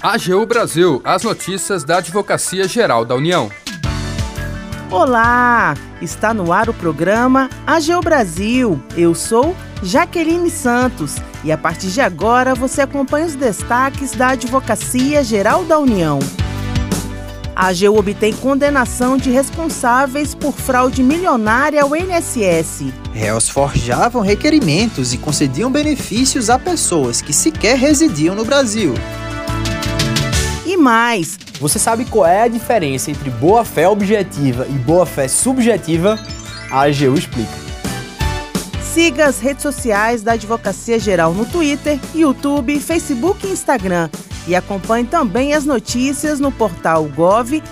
AGU Brasil, as notícias da Advocacia Geral da União. Olá! Está no ar o programa AGU Brasil. Eu sou Jaqueline Santos e a partir de agora você acompanha os destaques da Advocacia Geral da União. A AGU obtém condenação de responsáveis por fraude milionária ao INSS. Réus forjavam requerimentos e concediam benefícios a pessoas que sequer residiam no Brasil mais. Você sabe qual é a diferença entre boa-fé objetiva e boa-fé subjetiva? A AGU explica. Siga as redes sociais da Advocacia Geral no Twitter, YouTube, Facebook e Instagram. E acompanhe também as notícias no portal gov.br/agu.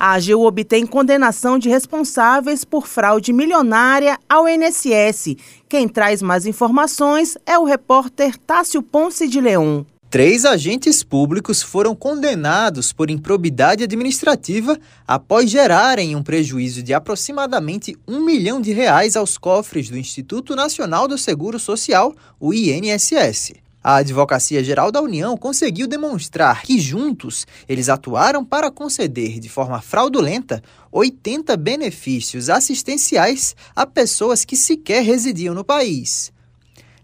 A AGU obtém condenação de responsáveis por fraude milionária ao INSS. Quem traz mais informações é o repórter Tássio Ponce de Leão. Três agentes públicos foram condenados por improbidade administrativa após gerarem um prejuízo de aproximadamente um milhão de reais aos cofres do Instituto Nacional do Seguro Social, o INSS. A Advocacia Geral da União conseguiu demonstrar que, juntos, eles atuaram para conceder de forma fraudulenta 80 benefícios assistenciais a pessoas que sequer residiam no país.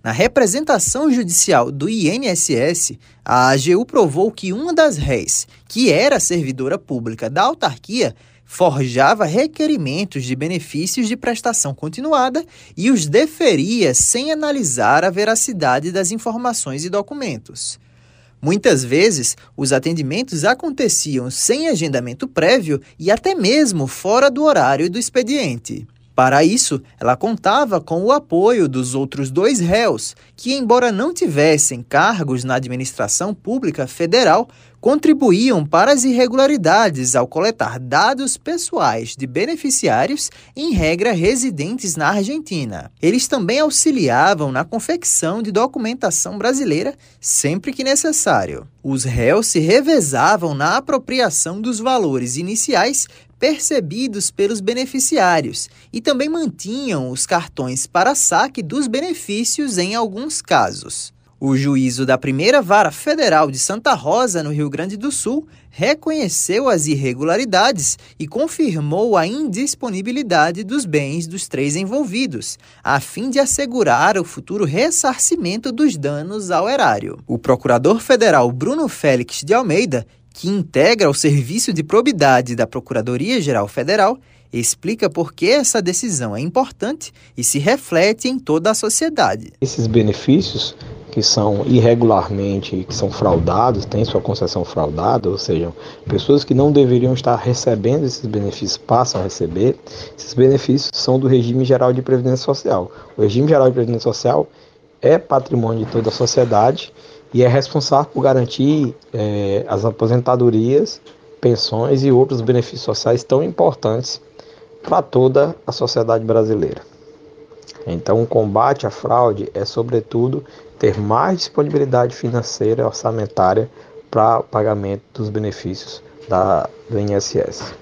Na representação judicial do INSS, a AGU provou que uma das réis, que era servidora pública da autarquia, forjava requerimentos de benefícios de prestação continuada e os deferia sem analisar a veracidade das informações e documentos. Muitas vezes, os atendimentos aconteciam sem agendamento prévio e até mesmo fora do horário do expediente. Para isso, ela contava com o apoio dos outros dois réus, que, embora não tivessem cargos na administração pública federal, contribuíam para as irregularidades ao coletar dados pessoais de beneficiários, em regra residentes na Argentina. Eles também auxiliavam na confecção de documentação brasileira sempre que necessário. Os réus se revezavam na apropriação dos valores iniciais percebidos pelos beneficiários e também mantinham os cartões para saque dos benefícios em alguns casos. O juízo da primeira vara federal de Santa Rosa, no Rio Grande do Sul, reconheceu as irregularidades e confirmou a indisponibilidade dos bens dos três envolvidos, a fim de assegurar o futuro ressarcimento dos danos ao erário. O procurador federal Bruno Félix de Almeida que integra o Serviço de Probidade da Procuradoria-Geral Federal, explica por que essa decisão é importante e se reflete em toda a sociedade. Esses benefícios que são irregularmente, que são fraudados, têm sua concessão fraudada, ou seja, pessoas que não deveriam estar recebendo esses benefícios passam a receber, esses benefícios são do regime geral de previdência social. O regime geral de previdência social é patrimônio de toda a sociedade e é responsável por garantir é, as aposentadorias, pensões e outros benefícios sociais tão importantes para toda a sociedade brasileira. Então, o combate à fraude é, sobretudo, ter mais disponibilidade financeira orçamentária para o pagamento dos benefícios da, do INSS.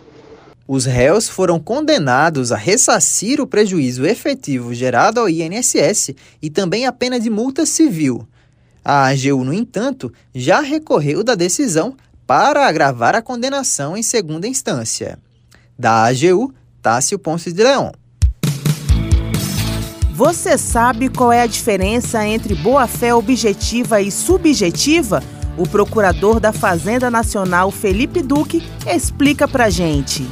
Os réus foram condenados a ressarcir o prejuízo efetivo gerado ao INSS e também a pena de multa civil, a AGU, no entanto, já recorreu da decisão para agravar a condenação em segunda instância. Da AGU, Tássio Ponce de Leão. Você sabe qual é a diferença entre boa-fé objetiva e subjetiva? O procurador da Fazenda Nacional, Felipe Duque, explica pra gente.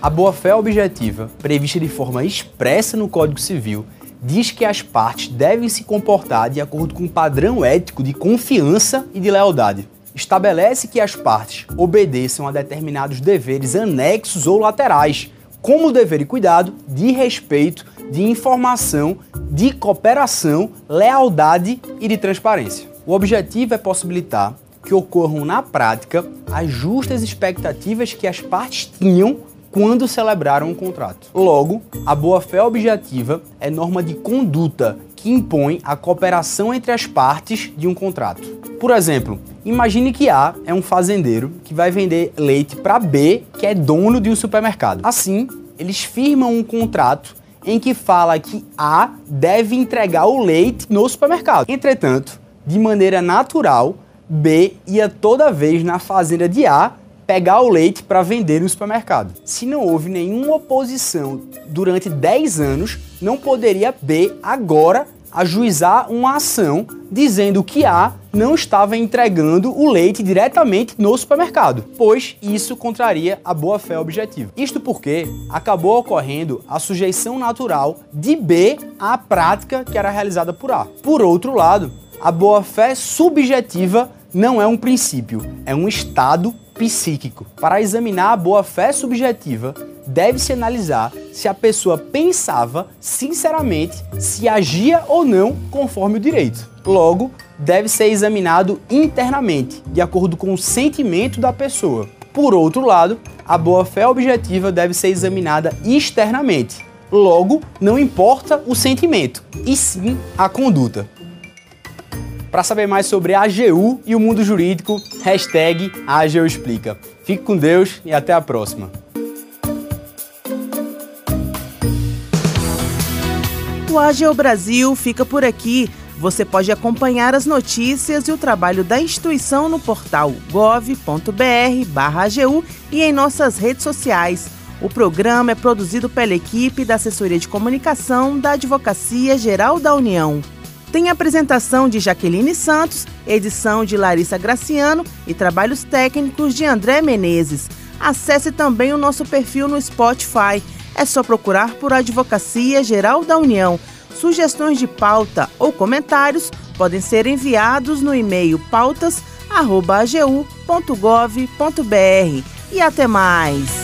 A boa-fé objetiva, prevista de forma expressa no Código Civil, diz que as partes devem se comportar de acordo com um padrão ético de confiança e de lealdade. Estabelece que as partes obedeçam a determinados deveres anexos ou laterais, como o dever e cuidado, de respeito, de informação, de cooperação, lealdade e de transparência. O objetivo é possibilitar que ocorram na prática as justas expectativas que as partes tinham quando celebraram um contrato. Logo, a boa-fé objetiva é norma de conduta que impõe a cooperação entre as partes de um contrato. Por exemplo, imagine que A é um fazendeiro que vai vender leite para B, que é dono de um supermercado. Assim, eles firmam um contrato em que fala que A deve entregar o leite no supermercado. Entretanto, de maneira natural, B ia toda vez na fazenda de A pegar o leite para vender no supermercado. Se não houve nenhuma oposição durante 10 anos, não poderia B agora ajuizar uma ação dizendo que A não estava entregando o leite diretamente no supermercado, pois isso contraria a boa-fé objetiva. Isto porque acabou ocorrendo a sujeição natural de B à prática que era realizada por A. Por outro lado, a boa-fé subjetiva não é um princípio, é um estado psíquico. Para examinar a boa-fé subjetiva, deve-se analisar se a pessoa pensava sinceramente se agia ou não conforme o direito. Logo, deve ser examinado internamente, de acordo com o sentimento da pessoa. Por outro lado, a boa-fé objetiva deve ser examinada externamente. Logo, não importa o sentimento, e sim a conduta. Para saber mais sobre a AGU e o mundo jurídico, hashtag AGU Explica. Fique com Deus e até a próxima. O AGU Brasil fica por aqui. Você pode acompanhar as notícias e o trabalho da instituição no portal gov.br/agu e em nossas redes sociais. O programa é produzido pela equipe da Assessoria de Comunicação da Advocacia Geral da União. Tem apresentação de Jaqueline Santos, edição de Larissa Graciano e trabalhos técnicos de André Menezes. Acesse também o nosso perfil no Spotify é só procurar por Advocacia Geral da União. Sugestões de pauta ou comentários podem ser enviados no e-mail pautas.agu.gov.br. E até mais!